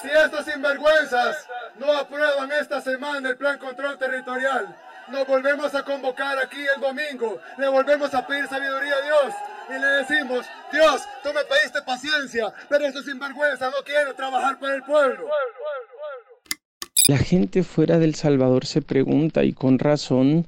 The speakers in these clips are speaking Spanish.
Si estos sinvergüenzas no aprueban esta semana el plan control territorial, nos volvemos a convocar aquí el domingo, le volvemos a pedir sabiduría a Dios y le decimos, Dios, tú me pediste paciencia, pero estos sinvergüenzas no quieren trabajar para el pueblo. La gente fuera del Salvador se pregunta, y con razón,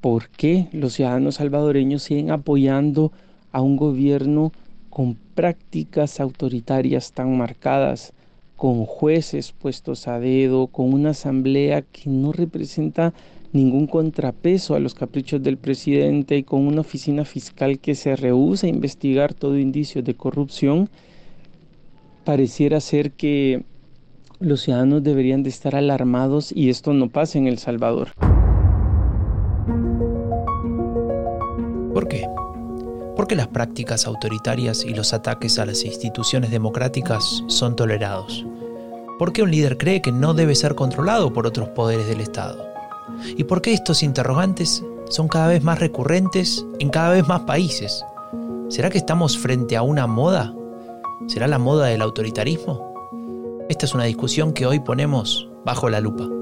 por qué los ciudadanos salvadoreños siguen apoyando a un gobierno con prácticas autoritarias tan marcadas, con jueces puestos a dedo, con una asamblea que no representa ningún contrapeso a los caprichos del presidente y con una oficina fiscal que se rehúsa a investigar todo indicio de corrupción, pareciera ser que los ciudadanos deberían de estar alarmados y esto no pasa en El Salvador. ¿Por qué las prácticas autoritarias y los ataques a las instituciones democráticas son tolerados? ¿Por qué un líder cree que no debe ser controlado por otros poderes del Estado? ¿Y por qué estos interrogantes son cada vez más recurrentes en cada vez más países? ¿Será que estamos frente a una moda? ¿Será la moda del autoritarismo? Esta es una discusión que hoy ponemos bajo la lupa.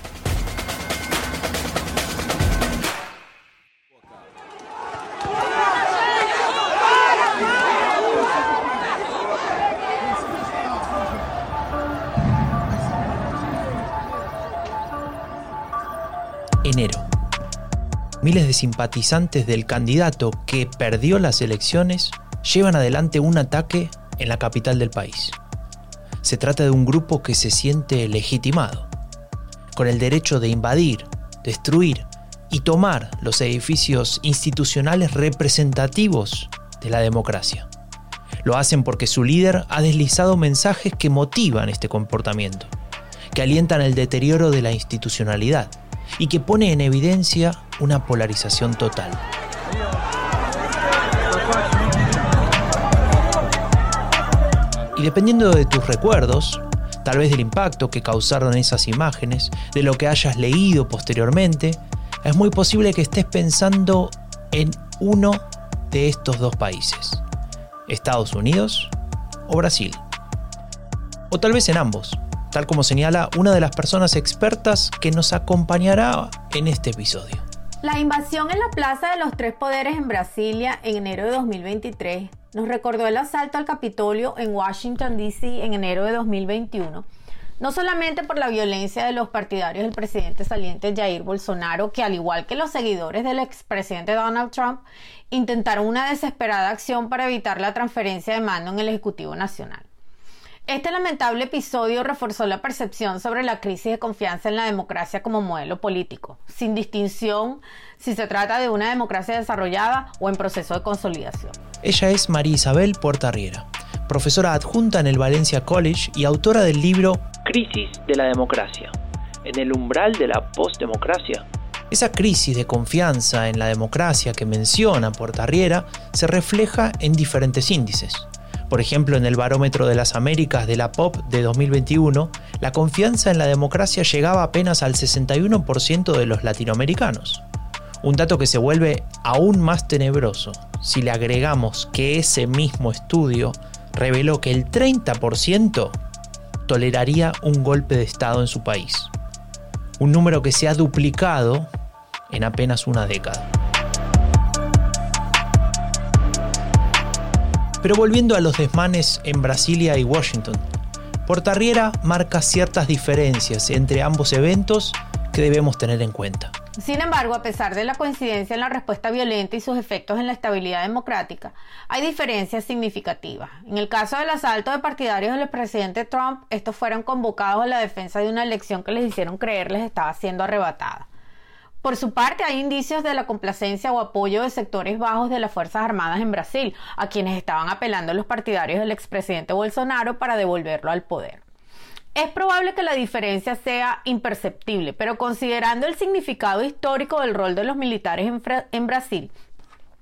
Enero. Miles de simpatizantes del candidato que perdió las elecciones llevan adelante un ataque en la capital del país. Se trata de un grupo que se siente legitimado, con el derecho de invadir, destruir y tomar los edificios institucionales representativos de la democracia. Lo hacen porque su líder ha deslizado mensajes que motivan este comportamiento, que alientan el deterioro de la institucionalidad y que pone en evidencia una polarización total. Y dependiendo de tus recuerdos, tal vez del impacto que causaron esas imágenes, de lo que hayas leído posteriormente, es muy posible que estés pensando en uno de estos dos países, Estados Unidos o Brasil. O tal vez en ambos, tal como señala una de las personas expertas que nos acompañará en este episodio. La invasión en la Plaza de los Tres Poderes en Brasilia en enero de 2023 nos recordó el asalto al Capitolio en Washington, D.C. en enero de 2021, no solamente por la violencia de los partidarios del presidente saliente Jair Bolsonaro, que al igual que los seguidores del expresidente Donald Trump, intentaron una desesperada acción para evitar la transferencia de mando en el Ejecutivo Nacional. Este lamentable episodio reforzó la percepción sobre la crisis de confianza en la democracia como modelo político, sin distinción si se trata de una democracia desarrollada o en proceso de consolidación. Ella es María Isabel Portarriera, profesora adjunta en el Valencia College y autora del libro Crisis de la democracia, en el umbral de la postdemocracia. Esa crisis de confianza en la democracia que menciona Portarriera se refleja en diferentes índices por ejemplo, en el Barómetro de las Américas de la POP de 2021, la confianza en la democracia llegaba apenas al 61% de los latinoamericanos. Un dato que se vuelve aún más tenebroso si le agregamos que ese mismo estudio reveló que el 30% toleraría un golpe de Estado en su país. Un número que se ha duplicado en apenas una década. Pero volviendo a los desmanes en Brasilia y Washington, Portarriera marca ciertas diferencias entre ambos eventos que debemos tener en cuenta. Sin embargo, a pesar de la coincidencia en la respuesta violenta y sus efectos en la estabilidad democrática, hay diferencias significativas. En el caso del asalto de partidarios del presidente Trump, estos fueron convocados a la defensa de una elección que les hicieron creer les estaba siendo arrebatada. Por su parte, hay indicios de la complacencia o apoyo de sectores bajos de las Fuerzas Armadas en Brasil, a quienes estaban apelando los partidarios del expresidente Bolsonaro para devolverlo al poder. Es probable que la diferencia sea imperceptible, pero considerando el significado histórico del rol de los militares en, Brasil,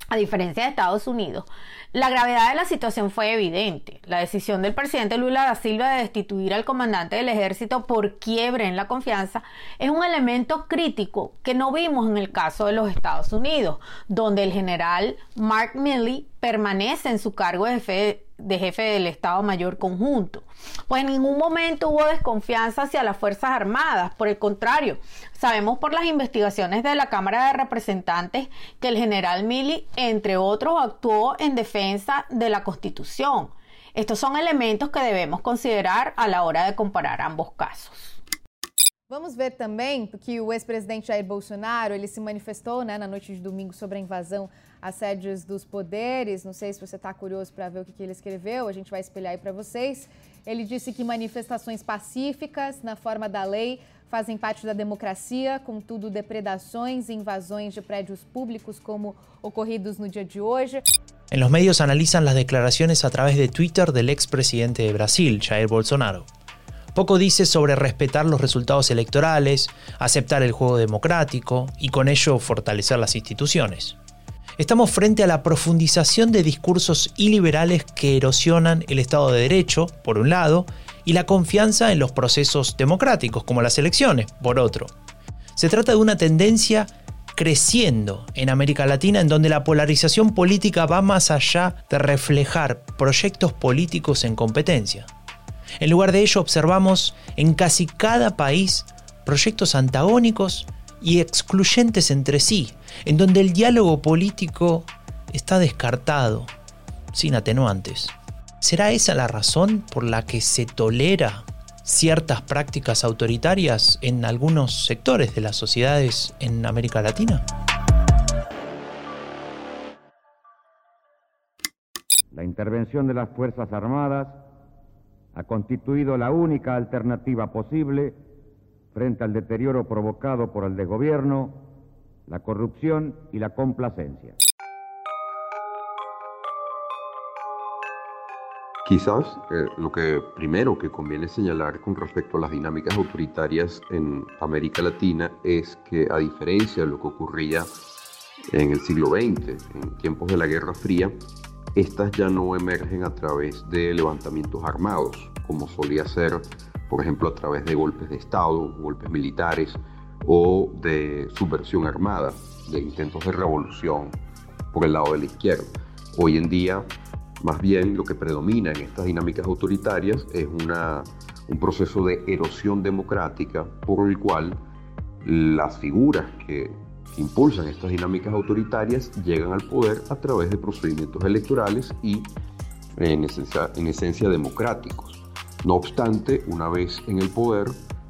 a diferencia de Estados Unidos, la gravedad de la situación fue evidente. La decisión del presidente Lula da Silva de destituir al comandante del ejército por quiebre en la confianza es un elemento crítico que no vimos en el caso de los Estados Unidos, donde el general Mark Milley permanece en su cargo de jefe, de jefe del Estado Mayor Conjunto. Pues en ningún momento hubo desconfianza hacia las Fuerzas Armadas, por el contrario, sabemos por las investigaciones de la Cámara de Representantes que el general Milley, entre otros, actuó en defensa de la Constitución. Estos son elementos que debemos considerar a la hora de comparar ambos casos. Vamos ver também que o ex-presidente Jair Bolsonaro ele se manifestou né, na noite de domingo sobre a invasão às sedes dos poderes. Não sei se você está curioso para ver o que, que ele escreveu, a gente vai espelhar aí para vocês. Ele disse que manifestações pacíficas, na forma da lei, fazem parte da democracia, contudo, depredações e invasões de prédios públicos, como ocorridos no dia de hoje. En los medios analizan las declaraciones a través de Twitter del expresidente de Brasil, Jair Bolsonaro. Poco dice sobre respetar los resultados electorales, aceptar el juego democrático y con ello fortalecer las instituciones. Estamos frente a la profundización de discursos iliberales que erosionan el Estado de Derecho, por un lado, y la confianza en los procesos democráticos, como las elecciones, por otro. Se trata de una tendencia creciendo en América Latina en donde la polarización política va más allá de reflejar proyectos políticos en competencia. En lugar de ello observamos en casi cada país proyectos antagónicos y excluyentes entre sí, en donde el diálogo político está descartado, sin atenuantes. ¿Será esa la razón por la que se tolera ciertas prácticas autoritarias en algunos sectores de las sociedades en América Latina? La intervención de las Fuerzas Armadas ha constituido la única alternativa posible frente al deterioro provocado por el desgobierno, la corrupción y la complacencia. Quizás eh, lo que primero que conviene señalar con respecto a las dinámicas autoritarias en América Latina es que a diferencia de lo que ocurría en el siglo XX, en tiempos de la Guerra Fría, estas ya no emergen a través de levantamientos armados, como solía ser, por ejemplo, a través de golpes de Estado, golpes militares o de subversión armada, de intentos de revolución por el lado de la izquierda. Hoy en día, más bien lo que predomina en estas dinámicas autoritarias es una, un proceso de erosión democrática por el cual las figuras impulsan estas dinámicas autoritarias llegan al poder a través de procedimientos electorales y en esencia, en esencia democráticos. No obstante, una vez en el poder,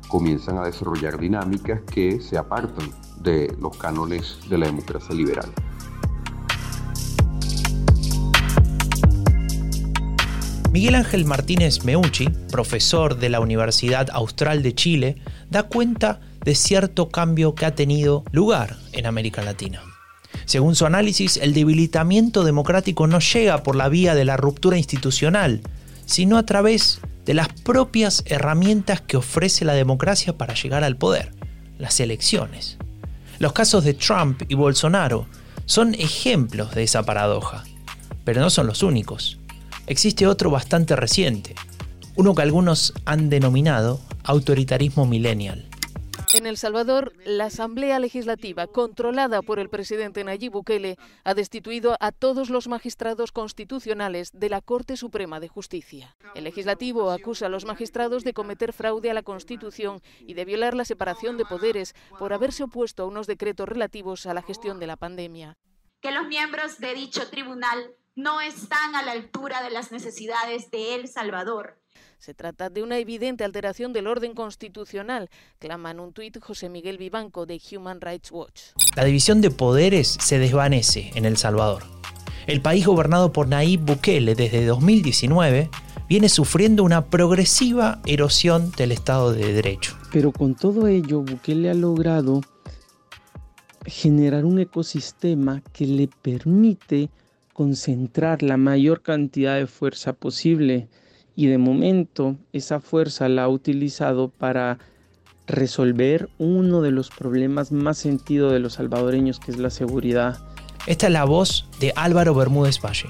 comienzan a desarrollar dinámicas que se apartan de los cánones de la democracia liberal. Miguel Ángel Martínez Meucci, profesor de la Universidad Austral de Chile, da cuenta de cierto cambio que ha tenido lugar en América Latina. Según su análisis, el debilitamiento democrático no llega por la vía de la ruptura institucional, sino a través de las propias herramientas que ofrece la democracia para llegar al poder, las elecciones. Los casos de Trump y Bolsonaro son ejemplos de esa paradoja, pero no son los únicos. Existe otro bastante reciente, uno que algunos han denominado autoritarismo millennial. En El Salvador, la Asamblea Legislativa, controlada por el presidente Nayib Bukele, ha destituido a todos los magistrados constitucionales de la Corte Suprema de Justicia. El legislativo acusa a los magistrados de cometer fraude a la Constitución y de violar la separación de poderes por haberse opuesto a unos decretos relativos a la gestión de la pandemia. Que los miembros de dicho tribunal no están a la altura de las necesidades de El Salvador se trata de una evidente alteración del orden constitucional, clama en un tuit José Miguel Vivanco de Human Rights Watch. La división de poderes se desvanece en El Salvador. El país gobernado por Nayib Bukele desde 2019 viene sufriendo una progresiva erosión del Estado de Derecho. Pero con todo ello, Bukele ha logrado generar un ecosistema que le permite concentrar la mayor cantidad de fuerza posible y de momento esa fuerza la ha utilizado para resolver uno de los problemas más sentidos de los salvadoreños, que es la seguridad. Esta es la voz de Álvaro Bermúdez Valle.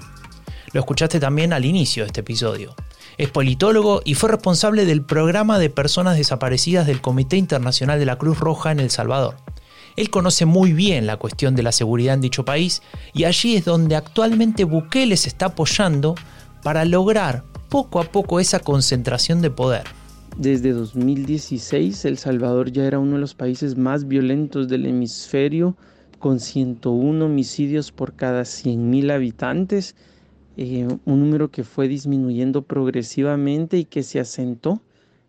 Lo escuchaste también al inicio de este episodio. Es politólogo y fue responsable del programa de personas desaparecidas del Comité Internacional de la Cruz Roja en El Salvador. Él conoce muy bien la cuestión de la seguridad en dicho país y allí es donde actualmente Bukele se está apoyando para lograr poco a poco esa concentración de poder. Desde 2016, El Salvador ya era uno de los países más violentos del hemisferio, con 101 homicidios por cada 100.000 habitantes, eh, un número que fue disminuyendo progresivamente y que se asentó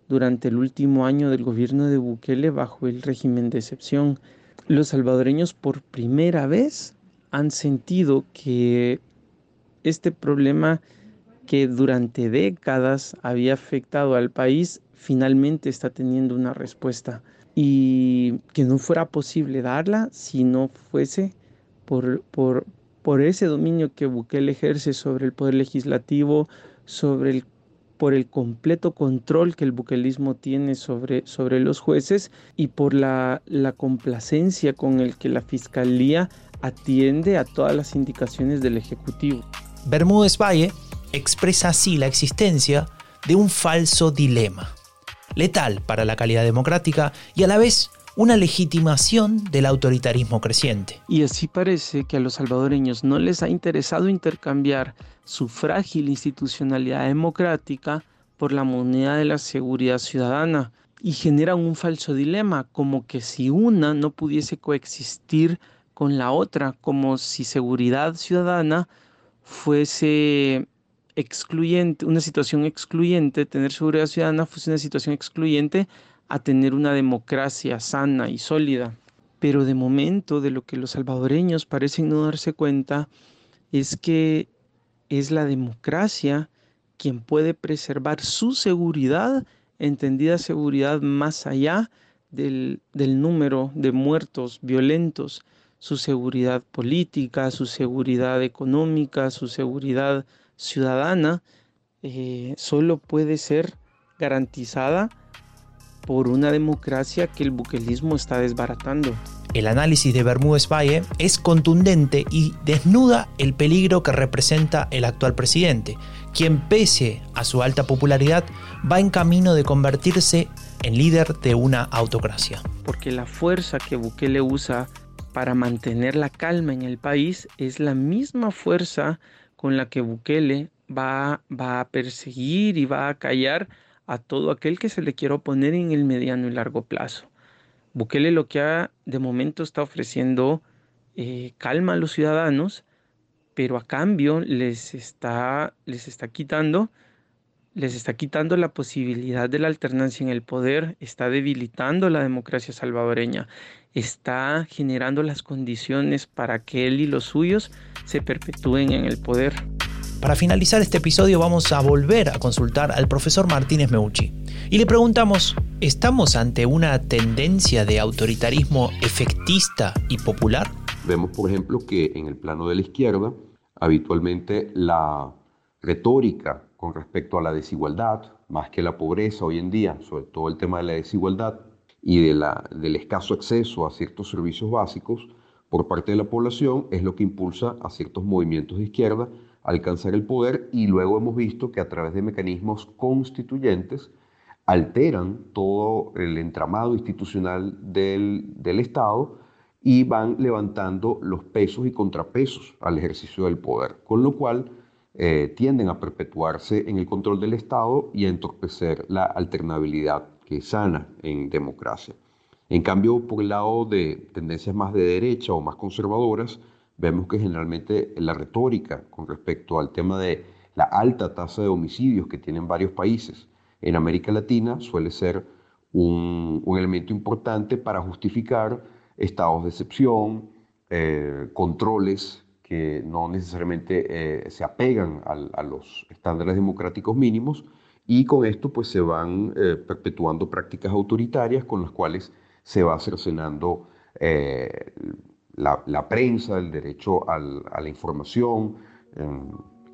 durante el último año del gobierno de Bukele bajo el régimen de excepción. Los salvadoreños por primera vez han sentido que este problema que durante décadas había afectado al país finalmente está teniendo una respuesta y que no fuera posible darla si no fuese por, por, por ese dominio que Bukele ejerce sobre el poder legislativo, sobre el, por el completo control que el buquelismo tiene sobre, sobre los jueces y por la, la complacencia con el que la fiscalía atiende a todas las indicaciones del Ejecutivo. Bermúdez Valle expresa así la existencia de un falso dilema letal para la calidad democrática y a la vez una legitimación del autoritarismo creciente. Y así parece que a los salvadoreños no les ha interesado intercambiar su frágil institucionalidad democrática por la moneda de la seguridad ciudadana y generan un falso dilema, como que si una no pudiese coexistir con la otra, como si seguridad ciudadana fuese excluyente, una situación excluyente, tener seguridad ciudadana fuese una situación excluyente a tener una democracia sana y sólida. Pero de momento de lo que los salvadoreños parecen no darse cuenta es que es la democracia quien puede preservar su seguridad, entendida seguridad más allá del, del número de muertos violentos, su seguridad política, su seguridad económica, su seguridad ciudadana eh, solo puede ser garantizada por una democracia que el buquelismo está desbaratando. El análisis de Bermúdez Valle es contundente y desnuda el peligro que representa el actual presidente, quien pese a su alta popularidad va en camino de convertirse en líder de una autocracia. Porque la fuerza que Bukele usa para mantener la calma en el país es la misma fuerza con la que Bukele va, va a perseguir y va a callar a todo aquel que se le quiera oponer en el mediano y largo plazo. Bukele lo que ha de momento está ofreciendo eh, calma a los ciudadanos, pero a cambio les está, les está quitando les está quitando la posibilidad de la alternancia en el poder, está debilitando la democracia salvadoreña, está generando las condiciones para que él y los suyos se perpetúen en el poder. Para finalizar este episodio vamos a volver a consultar al profesor Martínez Meucci y le preguntamos, ¿estamos ante una tendencia de autoritarismo efectista y popular? Vemos, por ejemplo, que en el plano de la izquierda, habitualmente la retórica con respecto a la desigualdad, más que la pobreza hoy en día, sobre todo el tema de la desigualdad y de la, del escaso acceso a ciertos servicios básicos por parte de la población, es lo que impulsa a ciertos movimientos de izquierda a alcanzar el poder. Y luego hemos visto que a través de mecanismos constituyentes alteran todo el entramado institucional del, del Estado y van levantando los pesos y contrapesos al ejercicio del poder, con lo cual eh, tienden a perpetuarse en el control del Estado y a entorpecer la alternabilidad que es sana en democracia. En cambio, por el lado de tendencias más de derecha o más conservadoras, vemos que generalmente la retórica con respecto al tema de la alta tasa de homicidios que tienen varios países en América Latina suele ser un, elemento importante para justificar estados de excepción, eh, controles que no necesariamente eh, se apegan a, los estándares democráticos mínimos y con esto pues se van eh, perpetuando prácticas autoritarias con las cuales se va cercenando eh, la, prensa, el derecho a la información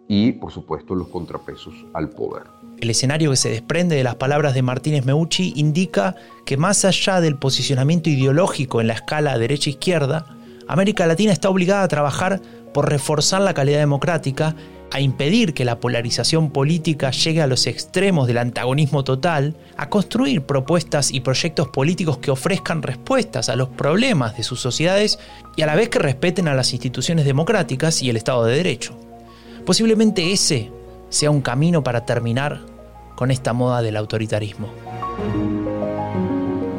y por supuesto los contrapesos al poder. El escenario que se desprende de las palabras de Martínez Meucci indica que más allá del posicionamiento ideológico en la escala derecha-izquierda, América Latina está obligada a trabajar por reforzar la calidad democrática, a impedir que la polarización política llegue a los extremos del antagonismo total, a construir propuestas y proyectos políticos que ofrezcan respuestas a los problemas de sus sociedades y a la vez que respeten a las instituciones democráticas y el Estado de Derecho. Posiblemente ese sea un camino para terminar con esta moda del autoritarismo.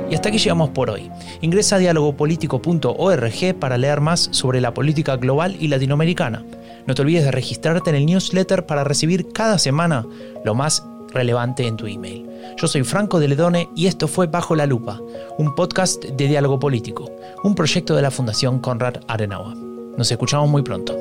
Y hasta aquí llegamos por hoy. Ingresa a dialogopolitico.org para leer más sobre la política global y latinoamericana. No te olvides de registrarte en el newsletter para recibir cada semana lo más relevante en tu email. Yo soy Franco de Ledone y esto fue Bajo la Lupa, un podcast de diálogo político, un proyecto de la Fundación Conrad Adenauer. Nos escuchamos muy pronto.